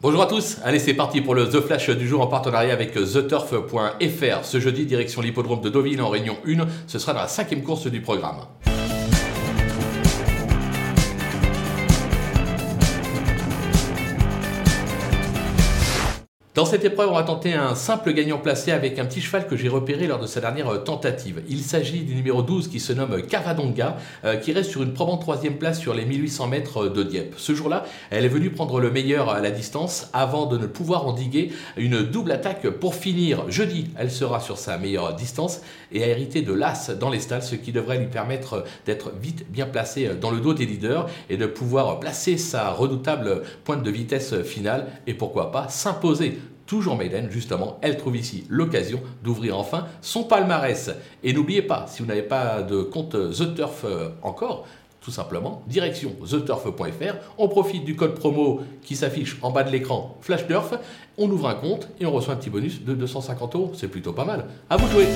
Bonjour à tous, allez c'est parti pour le The Flash du jour en partenariat avec TheTurf.fr. Ce jeudi, direction l'hippodrome de Deauville en Réunion 1, ce sera dans la cinquième course du programme. Dans cette épreuve, on va tenter un simple gagnant placé avec un petit cheval que j'ai repéré lors de sa dernière euh, tentative. Il s'agit du numéro 12 qui se nomme Cavadonga, euh, qui reste sur une probante troisième place sur les 1800 mètres de Dieppe. Ce jour-là, elle est venue prendre le meilleur à la distance avant de ne pouvoir endiguer une double attaque pour finir. Jeudi, elle sera sur sa meilleure distance et a hérité de l'as dans les stalles, ce qui devrait lui permettre d'être vite bien placé dans le dos des leaders et de pouvoir placer sa redoutable pointe de vitesse finale et pourquoi pas s'imposer toujours Maiden, justement, elle trouve ici l'occasion d'ouvrir enfin son palmarès. Et n'oubliez pas, si vous n'avez pas de compte The Turf euh, encore, tout simplement, direction theturf.fr, on profite du code promo qui s'affiche en bas de l'écran FlashTurf, on ouvre un compte et on reçoit un petit bonus de 250 euros, c'est plutôt pas mal. À vous de jouer